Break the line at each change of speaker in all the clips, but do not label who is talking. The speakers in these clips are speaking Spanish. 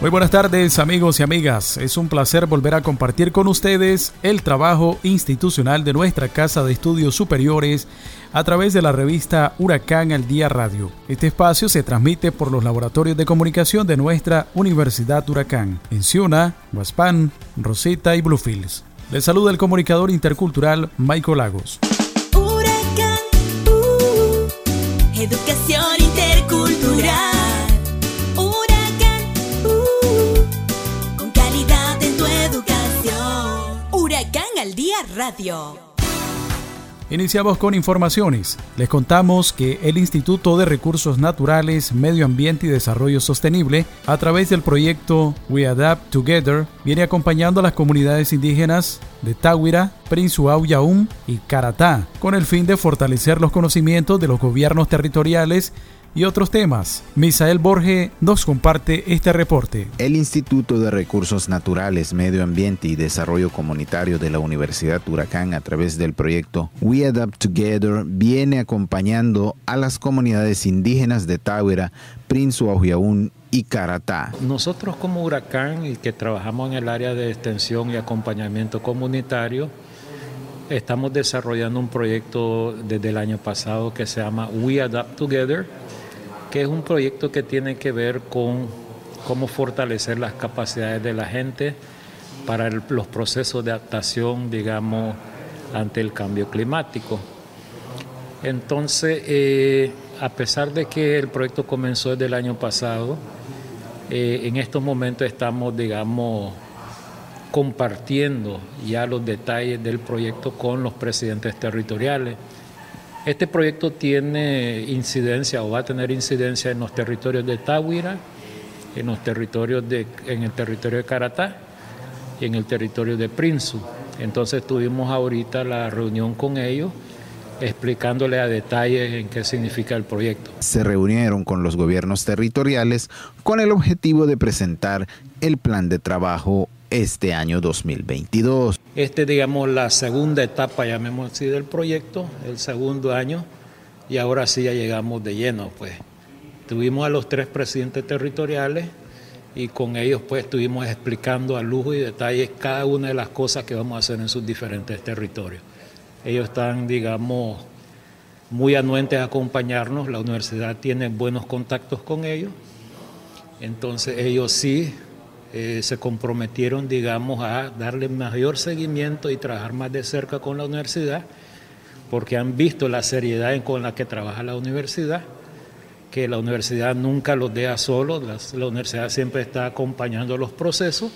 Muy buenas tardes amigos y amigas, es un placer volver a compartir con ustedes el trabajo institucional de nuestra Casa de Estudios Superiores a través de la revista Huracán al Día Radio. Este espacio se transmite por los laboratorios de comunicación de nuestra Universidad Huracán, en Ciuna, Huaspan, Rosita y Bluefields. Les saluda el comunicador intercultural Michael Lagos.
Huracán, uh, educación Radio.
Iniciamos con informaciones. Les contamos que el Instituto de Recursos Naturales, Medio Ambiente y Desarrollo Sostenible, a través del proyecto We Adapt Together, viene acompañando a las comunidades indígenas de Táhuira, Prinzuau Yaum y Caratá, con el fin de fortalecer los conocimientos de los gobiernos territoriales y otros temas. Misael Borge nos comparte este reporte.
El Instituto de Recursos Naturales, Medio Ambiente y Desarrollo Comunitario de la Universidad Huracán a través del proyecto We Adapt Together viene acompañando a las comunidades indígenas de Táhuira, Prince Auyaún y Caratá.
Nosotros como Huracán y que trabajamos en el área de extensión y acompañamiento comunitario, estamos desarrollando un proyecto desde el año pasado que se llama We Adapt Together que es un proyecto que tiene que ver con cómo fortalecer las capacidades de la gente para los procesos de adaptación, digamos, ante el cambio climático. Entonces, eh, a pesar de que el proyecto comenzó desde el año pasado, eh, en estos momentos estamos, digamos, compartiendo ya los detalles del proyecto con los presidentes territoriales este proyecto tiene incidencia o va a tener incidencia en los territorios de Táhuira, en los territorios de, en el territorio de Caratá y en el territorio de Prinsu. Entonces tuvimos ahorita la reunión con ellos explicándole a detalle en qué significa el proyecto.
Se reunieron con los gobiernos territoriales con el objetivo de presentar el plan de trabajo este año 2022.
Este, digamos, la segunda etapa, llamemos así, del proyecto, el segundo año, y ahora sí ya llegamos de lleno, pues. Tuvimos a los tres presidentes territoriales y con ellos pues estuvimos explicando a lujo y detalle cada una de las cosas que vamos a hacer en sus diferentes territorios. Ellos están, digamos, muy anuentes a acompañarnos, la universidad tiene buenos contactos con ellos, entonces ellos sí eh, se comprometieron, digamos, a darle mayor seguimiento y trabajar más de cerca con la universidad, porque han visto la seriedad con la que trabaja la universidad, que la universidad nunca los deja solos, la, universidad siempre está acompañando los procesos,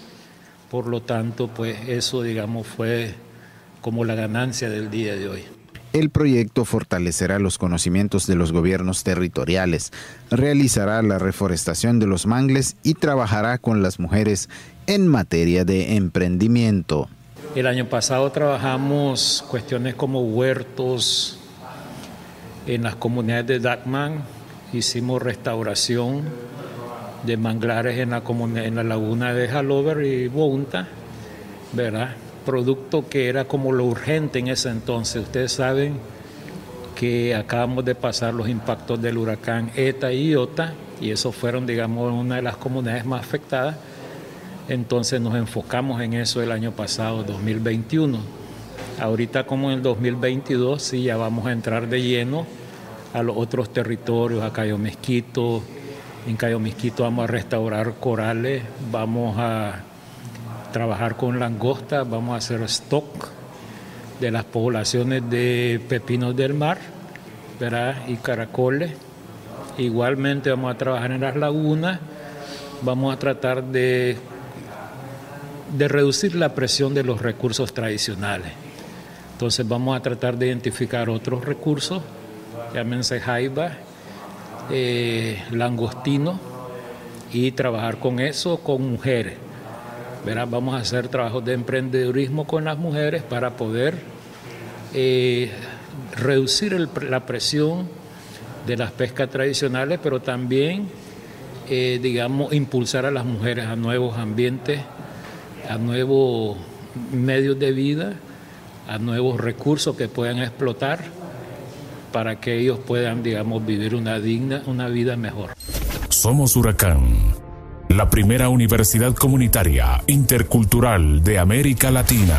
por lo tanto, pues eso, digamos, fue como la ganancia del día de hoy.
El proyecto fortalecerá los conocimientos de los gobiernos territoriales, realizará la reforestación de los mangles y trabajará con las mujeres en materia de emprendimiento.
El año pasado trabajamos cuestiones como huertos en las comunidades de Dacman, hicimos restauración de manglares en la, laguna de Halover y Bounta, ¿verdad? Producto que era como lo urgente en ese entonces. Ustedes saben que acabamos de pasar los impactos del huracán ETA y IOTA y eso fueron, digamos, una de las comunidades más afectadas. Entonces nos enfocamos en eso el año pasado, 2021. Ahorita como en el 2022 sí ya vamos a entrar de lleno a los otros territorios, a Cayo Mezquito. En Cayo Mezquito vamos a restaurar corales, vamos a trabajar con langosta, vamos a hacer stock de las poblaciones de pepinos del mar ¿verdad? y caracoles. Igualmente vamos a trabajar en las lagunas, vamos a tratar de, de reducir la presión de los recursos tradicionales. Entonces vamos a tratar de identificar otros recursos, llámense jaiba, eh, langostino, y trabajar con eso con mujeres vamos a hacer trabajos de emprendedurismo con las mujeres para poder eh, reducir la presión de las pescas tradicionales, pero también, eh, digamos, impulsar a las mujeres a nuevos ambientes, a nuevos medios de vida, a nuevos recursos que puedan explotar para que ellos puedan, digamos, vivir una digna, una vida mejor.
Somos Huracán, la primera universidad comunitaria intercultural de América Latina.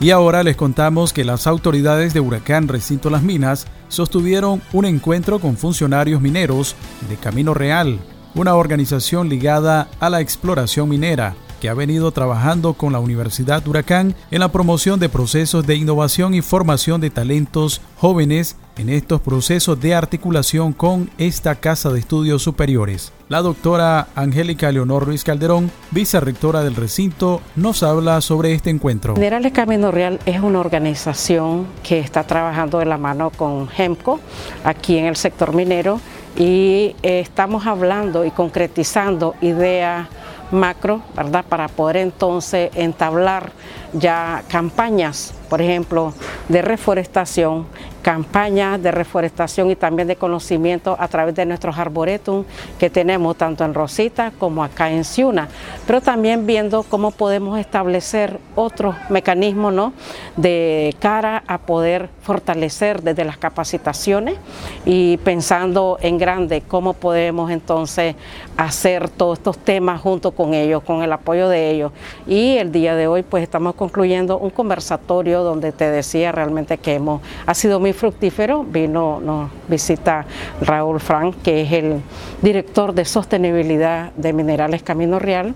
Y ahora les contamos que las autoridades de Huracán Recinto Las Minas sostuvieron un encuentro con funcionarios mineros de Camino Real, una organización ligada a la exploración minera que ha venido trabajando con la Universidad Huracán en la promoción de procesos de innovación y formación de talentos jóvenes en estos procesos de articulación con esta Casa de Estudios Superiores. La doctora Angélica Leonor Ruiz Calderón, vicerrectora del recinto, nos habla sobre este encuentro.
Minerales Camino Real es una organización que está trabajando de la mano con GEMCO aquí en el sector minero y estamos hablando y concretizando ideas macro, ¿verdad? Para poder entonces entablar ya campañas, por ejemplo, de reforestación campañas de reforestación y también de conocimiento a través de nuestros arboretum que tenemos tanto en Rosita como acá en Ciuna, pero también viendo cómo podemos establecer otros mecanismos de cara a poder fortalecer desde las capacitaciones y pensando en grande cómo podemos entonces hacer todos estos temas junto con ellos, con el apoyo de ellos. Y el día de hoy pues estamos concluyendo un conversatorio donde te decía realmente que hemos, ha sido muy fructífero. Vino, nos visita Raúl Frank, que es el director de sostenibilidad de Minerales Camino Real.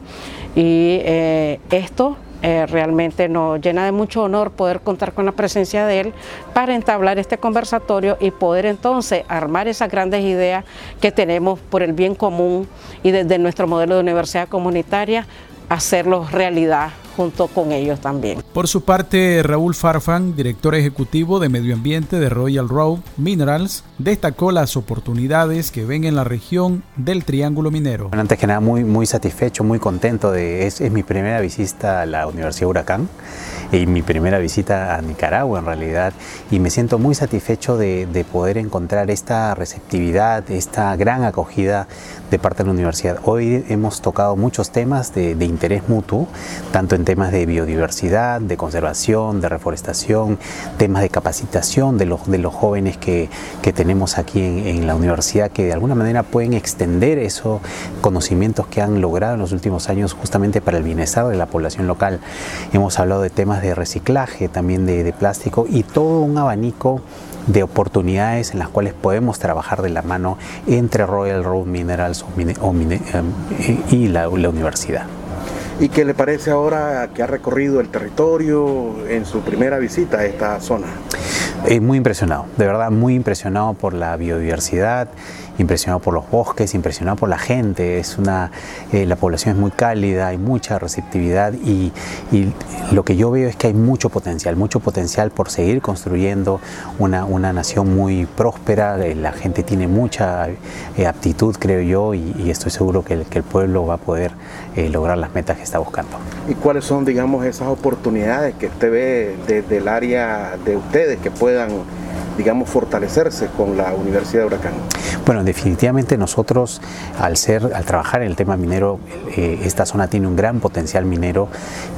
Y eh, esto eh, realmente nos llena de mucho honor poder contar con la presencia de él para entablar este conversatorio y poder entonces armar esas grandes ideas que tenemos por el bien común y desde nuestro modelo de universidad comunitaria hacerlos realidad junto con ellos también.
Por su parte, Raúl Farfan, director ejecutivo de Medio Ambiente de Royal Road Minerals, destacó las oportunidades que ven en la región del Triángulo Minero.
antes que nada, muy, muy satisfecho, muy contento de es, es mi primera visita a la Universidad Huracán y mi primera visita a Nicaragua en realidad y me siento muy satisfecho de, de poder encontrar esta receptividad, esta gran acogida de parte de la universidad. Hoy hemos tocado muchos temas de, de interés mutuo, tanto en temas de biodiversidad, de conservación, de reforestación, temas de capacitación de los, de los jóvenes que, que tenemos aquí en, la universidad, que de alguna manera pueden extender esos conocimientos que han logrado en los últimos años justamente para el bienestar de la población local. Hemos hablado de temas de reciclaje, también de, plástico y todo un abanico de oportunidades en las cuales podemos trabajar de la mano entre Royal Road Minerals y la, la universidad.
¿Y qué le parece ahora que ha recorrido el territorio en su primera visita a esta zona?
Eh, muy impresionado, de verdad muy impresionado por la biodiversidad, impresionado por los bosques, impresionado por la gente. Es una, eh, la población es muy cálida, hay mucha receptividad y, lo que yo veo es que hay mucho potencial, mucho potencial por seguir construyendo una, una nación muy próspera. Eh, la gente tiene mucha eh, aptitud, creo yo, y, estoy seguro que el, pueblo va a poder lograr las metas que está buscando.
¿Y cuáles son, digamos, esas oportunidades que usted ve desde el área de ustedes que puedan digamos, fortalecerse con la Universidad de Huracán?
Bueno, definitivamente nosotros, al ser, al trabajar en el tema minero, eh, esta zona tiene un gran potencial minero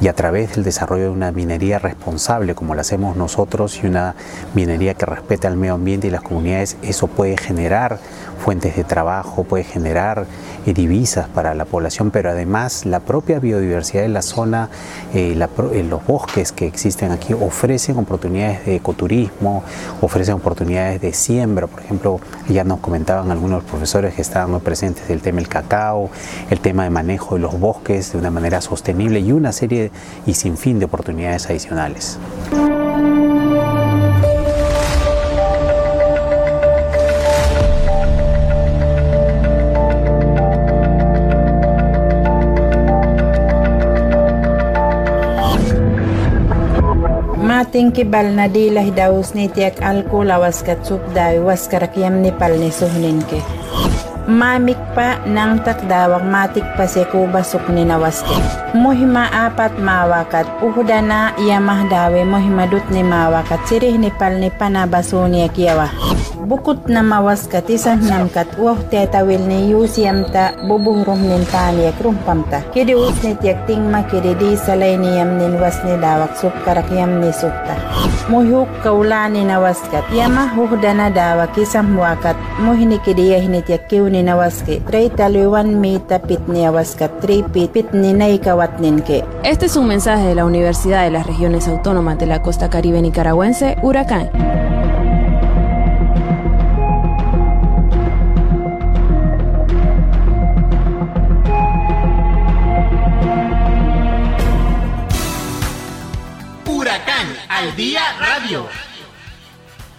y a través del desarrollo de una minería responsable, como la hacemos nosotros, y una minería que respete al medio ambiente y las comunidades, eso puede generar fuentes de trabajo, puede generar eh, divisas para la población, pero además la propia biodiversidad de la zona, eh, los bosques que existen aquí ofrecen oportunidades de ecoturismo, ofrecen oportunidades de siembra, por ejemplo, ya nos comentaban algunos profesores que estaban muy presentes del tema del cacao, el tema de manejo de los bosques de una manera sostenible y una serie y sin fin de oportunidades adicionales.
tinki balnadila hidausnitiak Nepal waskatsukdawi waskarakyamni palnisuhninki mamikpa nangtak dawak matikpa sekuba suknina waske muhima apat mawakat. Uhdana yamah dawe muhima dutni mawakat sirih nipal nipana basuniak yawah bukut nama waskatisan namkat uah tetawil ni yusiamta bubuhrum nin taaniyak rumpamta kidi usnit ting ma kidi di salaini yamnin wasni dawak subkarak yamni subta muhuk kaulani na waskat yama huhdana dawak isam wakat muhni kidi yahnit yak kiwni na waski treitaluiwan mita pitni awaskat tripi pitni naikawatninke
Este es un mensaje de la Universidad de las Regiones Autónomas de la Costa Caribe Nicaragüense, Huracán.
Día radio.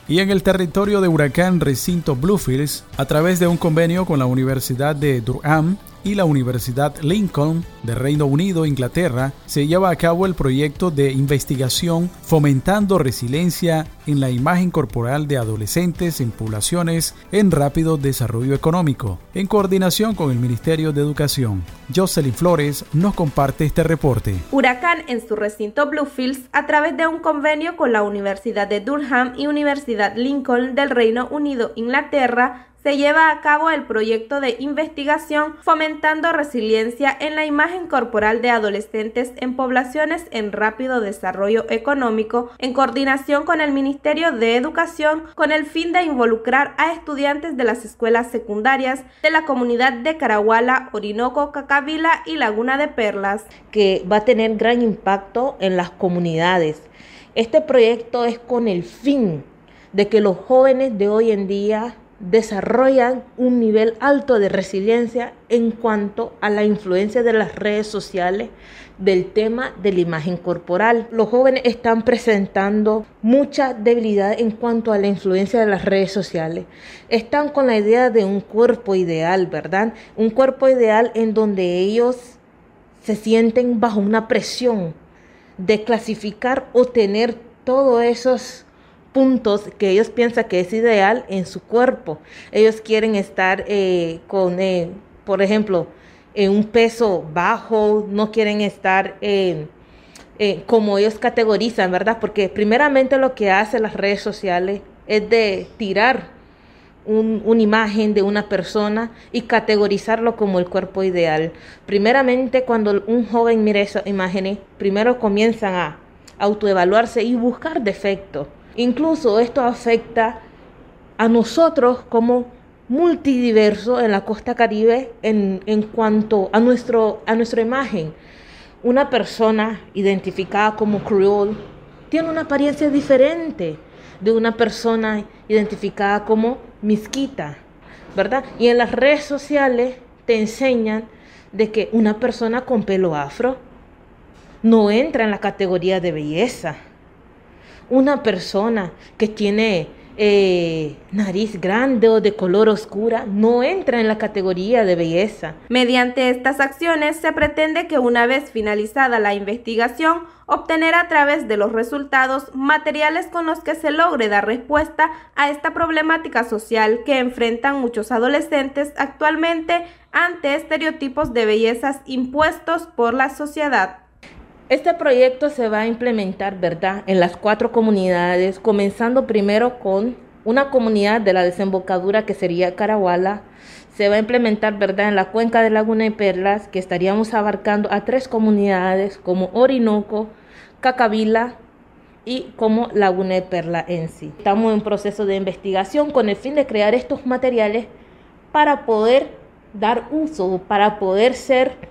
Y en el territorio de Huracán Recinto Bluefields, a través de un convenio con la Universidad de Durham y la Universidad Lincoln de Reino Unido, Inglaterra, se lleva a cabo el proyecto de investigación Fomentando Resiliencia en la Imagen Corporal de Adolescentes en Poblaciones en Rápido Desarrollo Económico, en coordinación con el Ministerio de Educación. Jocelyn Flores nos comparte este reporte.
Huracán en su recinto Bluefields, a través de un convenio con la Universidad de Durham y Universidad Lincoln del Reino Unido, Inglaterra, se lleva a cabo el proyecto de investigación fomentando resiliencia en la imagen corporal de adolescentes en poblaciones en rápido desarrollo económico en coordinación con el Ministerio de Educación con el fin de involucrar a estudiantes de las escuelas secundarias de la comunidad de Caraguala, Orinoco, Cacavila y Laguna de Perlas.
Que va a tener gran impacto en las comunidades. Este proyecto es con el fin de que los jóvenes de hoy en día desarrollan un nivel alto de resiliencia en cuanto a la influencia de las redes sociales del tema de la imagen corporal. Los jóvenes están presentando mucha debilidad en cuanto a la influencia de las redes sociales. Están con la idea de un cuerpo ideal, ¿verdad? Un cuerpo ideal en donde ellos se sienten bajo una presión de clasificar o tener todos esos puntos que ellos piensan que es ideal en su cuerpo. Ellos quieren estar eh, con, eh, por ejemplo, en un peso bajo, no quieren estar eh, como ellos categorizan, ¿verdad? Porque primeramente lo que hacen las redes sociales es de tirar una imagen de una persona y categorizarlo como el cuerpo ideal. Primeramente, cuando un joven mira esas imágenes, primero comienzan a autoevaluarse y buscar defectos Incluso esto afecta a nosotros como multidiverso en la costa caribe en, en cuanto a, nuestro, a nuestra imagen. Una persona identificada como creole tiene una apariencia diferente de una persona identificada como misquita, ¿verdad? Y en las redes sociales te enseñan de que una persona con pelo afro no entra en la categoría de belleza una persona que tiene eh, nariz grande o de color oscura no entra en la categoría de belleza.
Mediante estas acciones se pretende que una vez finalizada la investigación, obtener a través de los resultados materiales con los que se logre dar respuesta a esta problemática social que enfrentan muchos adolescentes actualmente ante estereotipos de bellezas impuestos por la sociedad.
Este proyecto se va a implementar, ¿verdad?, en las cuatro comunidades, comenzando primero con una comunidad de la desembocadura que sería Caraguala. Se va a implementar, ¿verdad?, en la cuenca de Laguna y Perlas, que estaríamos abarcando a tres comunidades como Orinoco, Cacavila y como Laguna de Perla en sí. Estamos en proceso de investigación con el fin de crear estos materiales para poder dar uso, para poder ser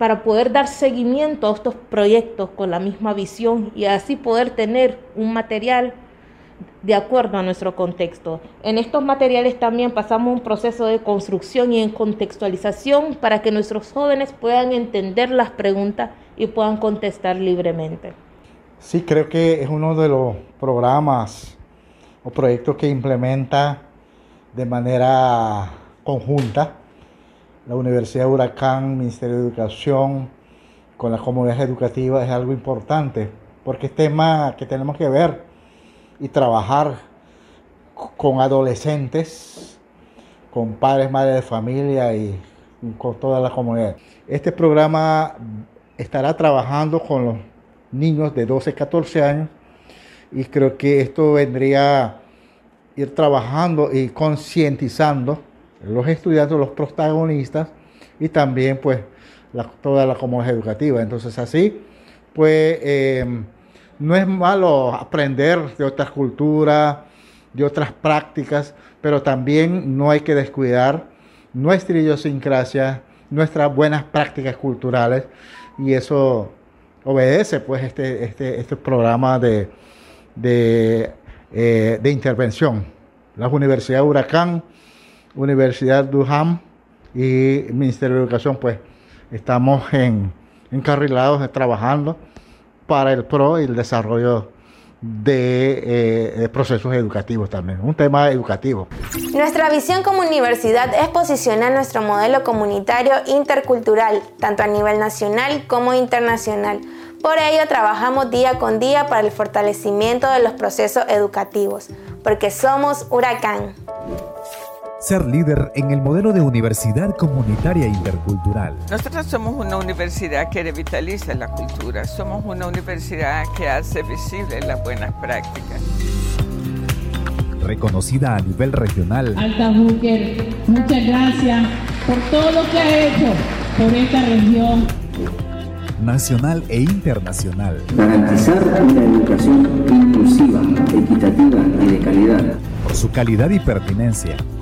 para poder dar seguimiento a estos proyectos con la misma visión y así poder tener un material de acuerdo a nuestro contexto. En estos materiales también pasamos un proceso de construcción y en contextualización para que nuestros jóvenes puedan entender las preguntas y puedan contestar libremente.
Sí, creo que es uno de los programas o proyectos que implementa de manera conjunta la Universidad de Huracán, Ministerio de Educación, con las comunidades educativas es algo importante, porque es tema que tenemos que ver y trabajar con adolescentes, con padres, madres de familia y con toda la comunidad. Este programa estará trabajando con los niños de 12, 14 años y creo que esto vendría a ir trabajando y concientizando los estudiantes, los protagonistas y también pues toda la comunidad educativa. Entonces así pues eh, no es malo aprender de otras culturas, de otras prácticas, pero también no hay que descuidar nuestra idiosincrasia, nuestras buenas prácticas culturales y eso obedece pues este, este, este programa de, de, eh, de intervención. La Universidad Huracán, Universidad Durham y Ministerio de Educación pues estamos en, encarrilados trabajando para el PRO y el desarrollo de eh, procesos educativos también, un tema educativo.
Nuestra visión como universidad es posicionar nuestro modelo comunitario intercultural, tanto a nivel nacional como internacional. Por ello trabajamos día con día para el fortalecimiento de los procesos educativos, porque somos Huracán
ser líder en el modelo de universidad comunitaria intercultural.
Nosotros somos una universidad que revitaliza la cultura, somos una universidad que hace visibles las buenas prácticas.
Reconocida a nivel regional.
Alta Booker, muchas gracias por todo lo que ha hecho por esta región.
Nacional e internacional.
Garantizar una educación inclusiva, equitativa y de calidad.
Por su calidad y pertinencia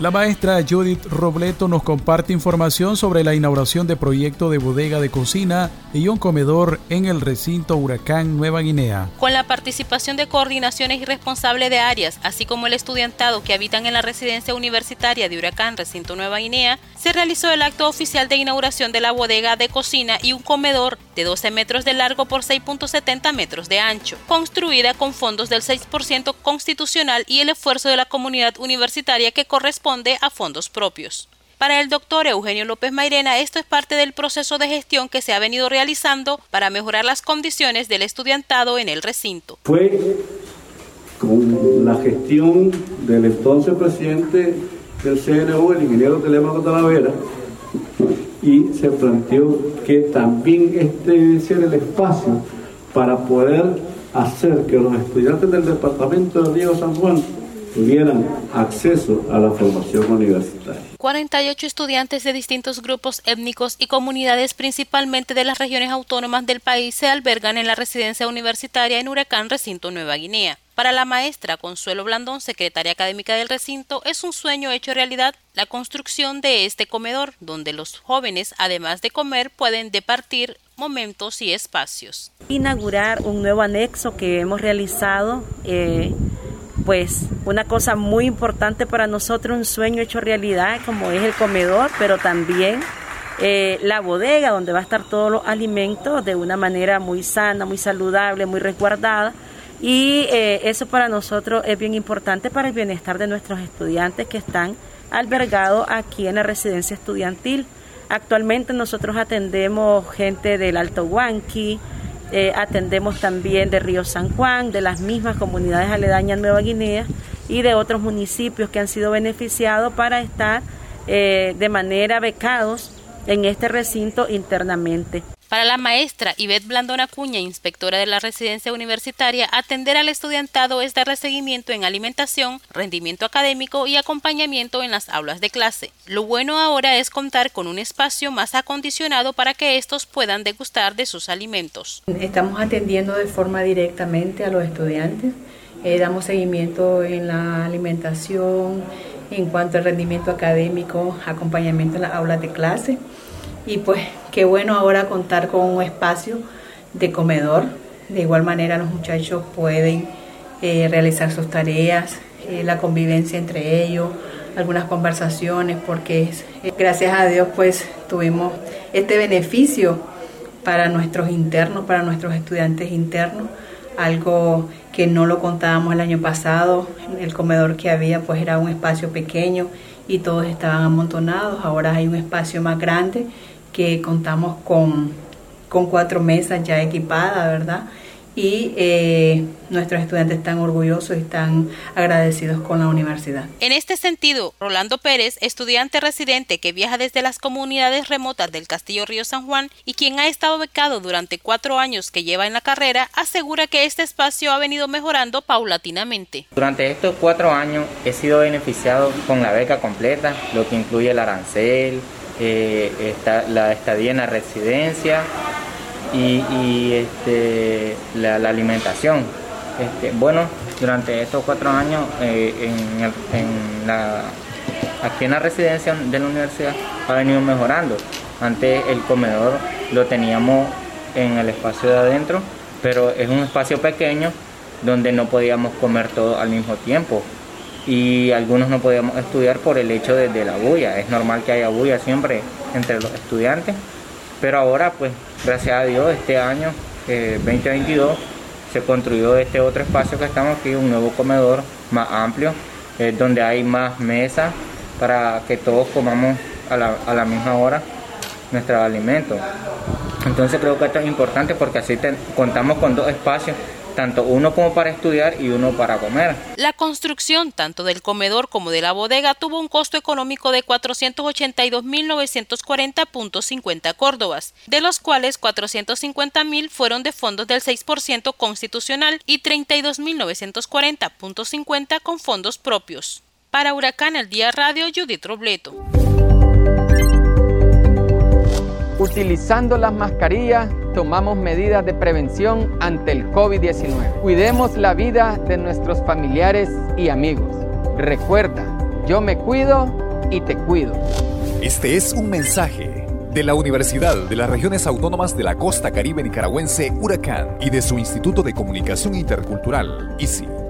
La maestra Judith Robleto nos comparte información sobre la inauguración de proyecto de bodega de cocina y un comedor en el recinto Huracán Nueva Guinea.
Con la participación de coordinaciones y responsables de áreas, así como el estudiantado que habitan en la residencia universitaria de Huracán Recinto Nueva Guinea, se realizó el acto oficial de inauguración de la bodega de cocina y un comedor de 12 metros de largo por 6.70 metros de ancho, construida con fondos del 6% constitucional y el esfuerzo de la comunidad universitaria que corresponde a fondos propios. Para el doctor Eugenio López Mairena, esto es parte del proceso de gestión que se ha venido realizando para mejorar las condiciones del estudiantado en el recinto.
Fue con la gestión del entonces presidente del CNU, el ingeniero Telemaco Talavera, y se planteó que también este debe ser el espacio para poder hacer que los estudiantes del departamento de Río San Juan tuvieran acceso a la formación universitaria.
48 estudiantes de distintos grupos étnicos y comunidades, principalmente de las regiones autónomas del país, se albergan en la residencia universitaria en Huracán Recinto Nueva Guinea. Para la maestra Consuelo Blandón, secretaria académica del recinto, es un sueño hecho realidad la construcción de este comedor, donde los jóvenes, además de comer, pueden departir momentos y espacios.
Inaugurar un nuevo anexo que hemos realizado. Eh, pues una cosa muy importante para nosotros, un sueño hecho realidad, como es el comedor, pero también eh, la bodega donde va a estar todos los alimentos de una manera muy sana, muy saludable, muy resguardada. Y eh, eso para nosotros es bien importante para el bienestar de nuestros estudiantes que están albergados aquí en la residencia estudiantil. Actualmente nosotros atendemos gente del Alto Huanqui, eh, atendemos también de Río San Juan, de las mismas comunidades aledañas Nueva Guinea y de otros municipios que han sido beneficiados para estar eh, de manera becados en este recinto internamente.
Para la maestra Ivette Blandón Acuña, inspectora de la residencia universitaria, atender al estudiantado es dar seguimiento en alimentación, rendimiento académico y acompañamiento en las aulas de clase. Lo bueno ahora es contar con un espacio más acondicionado para que estos puedan degustar de sus alimentos.
Estamos atendiendo de forma directamente a los estudiantes. Eh, damos seguimiento en la alimentación, en cuanto al rendimiento académico, acompañamiento en las aulas de clase. Y pues qué bueno ahora contar con un espacio de comedor. De igual manera los muchachos pueden eh, realizar sus tareas, eh, la convivencia entre ellos, algunas conversaciones, porque gracias a Dios pues tuvimos este beneficio para nuestros internos, para nuestros estudiantes internos, algo que no lo contábamos el año pasado, el comedor que había pues era un espacio pequeño y todos estaban amontonados, ahora hay un espacio más grande que contamos con, con cuatro mesas ya equipadas, ¿verdad? Y eh, nuestros estudiantes están orgullosos y están agradecidos con la universidad.
En este sentido, Rolando Pérez, estudiante residente que viaja desde las comunidades remotas del Castillo Río San Juan y quien ha estado becado durante cuatro años que lleva en la carrera, asegura que este espacio ha venido mejorando paulatinamente.
Durante estos cuatro años he sido beneficiado con la beca completa, lo que incluye el arancel, eh, la estadía en la residencia y, este, la, alimentación. Este, bueno, durante estos cuatro años eh, en, la, aquí en la residencia de la universidad ha venido mejorando. Antes el comedor lo teníamos en el espacio de adentro, pero es un espacio pequeño donde no podíamos comer todo al mismo tiempo y algunos no podíamos estudiar por el hecho de, de la bulla. Es normal que haya bulla siempre entre los estudiantes pero ahora, pues, gracias a Dios, este año 2022 eh, se construyó este otro espacio que estamos aquí, un nuevo comedor más amplio, eh, donde hay más mesas para que todos comamos a la, misma hora nuestros alimentos. Entonces creo que esto es importante porque así contamos con dos espacios tanto uno como para estudiar y uno para comer.
La construcción tanto del comedor como de la bodega tuvo un costo económico de 482.940.50 córdobas, de los cuales 450.000 fueron de fondos del 6% constitucional y 32.940.50 con fondos propios. Para Huracán el Día Radio, Judith Robleto.
Utilizando las mascarillas, tomamos medidas de prevención ante el COVID-19. Cuidemos la vida de nuestros familiares y amigos. Recuerda, yo me cuido y te cuido.
Este es un mensaje de la Universidad de las Regiones Autónomas de la Costa Caribe Nicaragüense, Huracán, y de su Instituto de Comunicación Intercultural, ICI.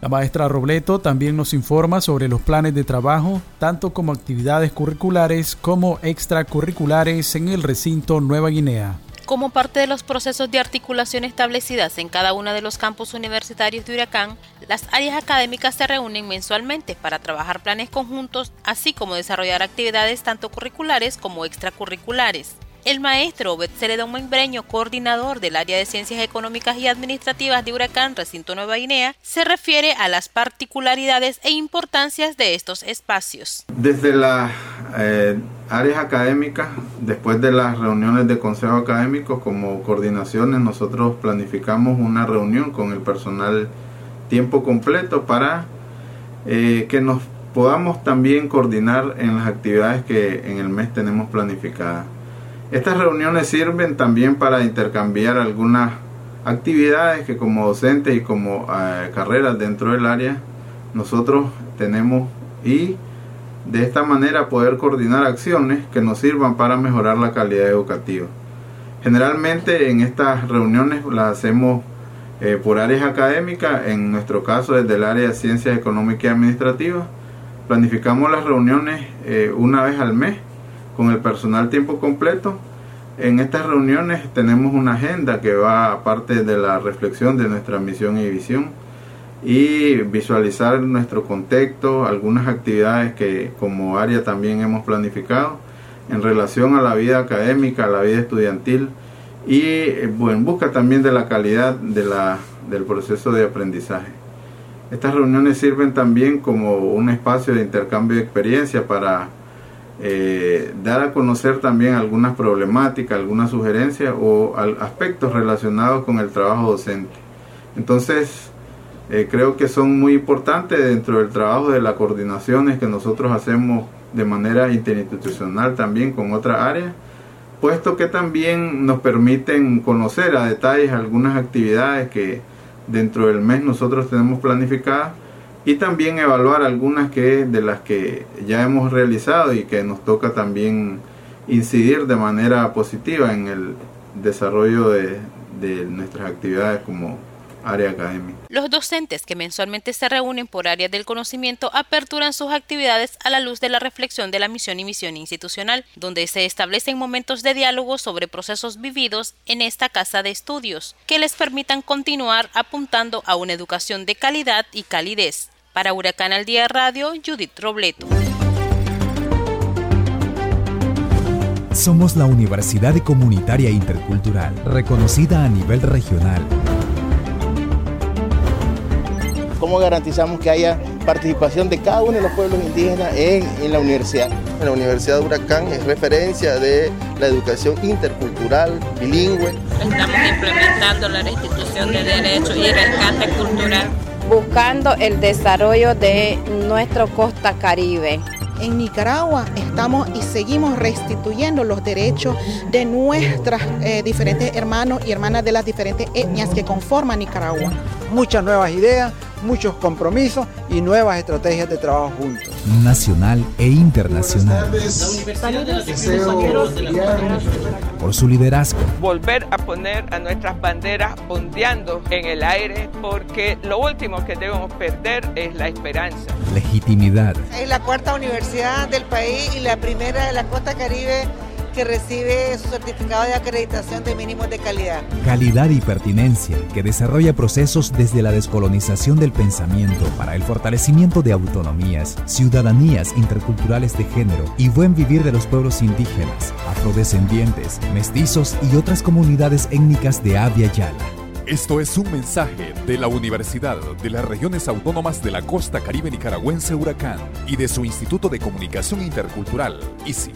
La maestra Robleto también nos informa sobre los planes de trabajo, tanto como actividades curriculares como extracurriculares en el recinto Nueva Guinea.
Como parte de los procesos de articulación establecidas en cada uno de los campus universitarios de Huracán, las áreas académicas se reúnen mensualmente para trabajar planes conjuntos, así como desarrollar actividades tanto curriculares como extracurriculares. El maestro Obed Membreño, coordinador del área de Ciencias Económicas y Administrativas de Huracán Recinto Nueva Guinea, se refiere a las particularidades e importancias de estos espacios.
Desde las eh, áreas académicas, después de las reuniones de consejo académico como coordinaciones, nosotros planificamos una reunión con el personal tiempo completo para eh, que nos podamos también coordinar en las actividades que en el mes tenemos planificadas. Estas reuniones sirven también para intercambiar algunas actividades que como docentes y como eh, carreras dentro del área nosotros tenemos y de esta manera poder coordinar acciones que nos sirvan para mejorar la calidad educativa. Generalmente en estas reuniones las hacemos eh, por áreas académicas, en nuestro caso desde el área de ciencias económicas y administrativas. Planificamos las reuniones eh, una vez al mes con el personal tiempo completo. En estas reuniones tenemos una agenda que va aparte de la reflexión de nuestra misión y visión y visualizar nuestro contexto, algunas actividades que como área también hemos planificado en relación a la vida académica, a la vida estudiantil y en busca también de la calidad del proceso de aprendizaje. Estas reuniones sirven también como un espacio de intercambio de experiencia para eh, dar a conocer también algunas problemáticas, algunas sugerencias o aspectos relacionados con el trabajo docente. Entonces, eh, creo que son muy importantes dentro del trabajo de las coordinaciones que nosotros hacemos de manera interinstitucional también con otras áreas, puesto que también nos permiten conocer a detalles algunas actividades que dentro del mes nosotros tenemos planificadas y también evaluar algunas que de las que ya hemos realizado y que nos toca también incidir de manera positiva en el desarrollo de, nuestras actividades como área académica.
Los docentes que mensualmente se reúnen por áreas del conocimiento aperturan sus actividades a la luz de la reflexión de la misión y misión institucional, donde se establecen momentos de diálogo sobre procesos vividos en esta casa de estudios, que les permitan continuar apuntando a una educación de calidad y calidez. Para Huracán al Día Radio, Judith Robleto.
Somos la Universidad Comunitaria Intercultural, reconocida a nivel regional.
¿Cómo garantizamos que haya participación de cada uno de los pueblos indígenas en, en la universidad?
La Universidad de Huracán es referencia de la educación intercultural, bilingüe.
Estamos implementando la restitución de derechos y rescate cultural.
Buscando el desarrollo de nuestro costa caribe
en Nicaragua estamos y seguimos restituyendo los derechos de nuestras eh, diferentes hermanos y hermanas de las diferentes etnias que conforman Nicaragua.
Muchas nuevas ideas, muchos compromisos y nuevas estrategias de trabajo juntos.
Nacional e internacional. Por su liderazgo.
Volver a poner a nuestras banderas ondeando en el aire porque lo último que debemos perder es la esperanza.
Legitimidad.
Es la cuarta universidad del país y la primera de la costa caribe que recibe su certificado de acreditación de mínimos de calidad.
Calidad y pertinencia, que desarrolla procesos desde la descolonización del pensamiento para el fortalecimiento de autonomías, ciudadanías interculturales de género y buen vivir de los pueblos indígenas, afrodescendientes, mestizos y otras comunidades étnicas de Avia Yala.
Esto es un mensaje de la Universidad de las Regiones Autónomas de la Costa Caribe Nicaragüense Huracán y de su Instituto de Comunicación Intercultural, ICI.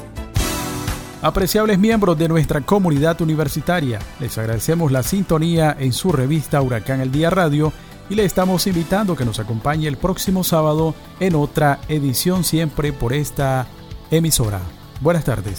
Apreciables miembros de nuestra comunidad universitaria, les agradecemos la sintonía en su revista Huracán el Día Radio y le estamos invitando que nos acompañe el próximo sábado en otra edición siempre por esta emisora. Buenas tardes.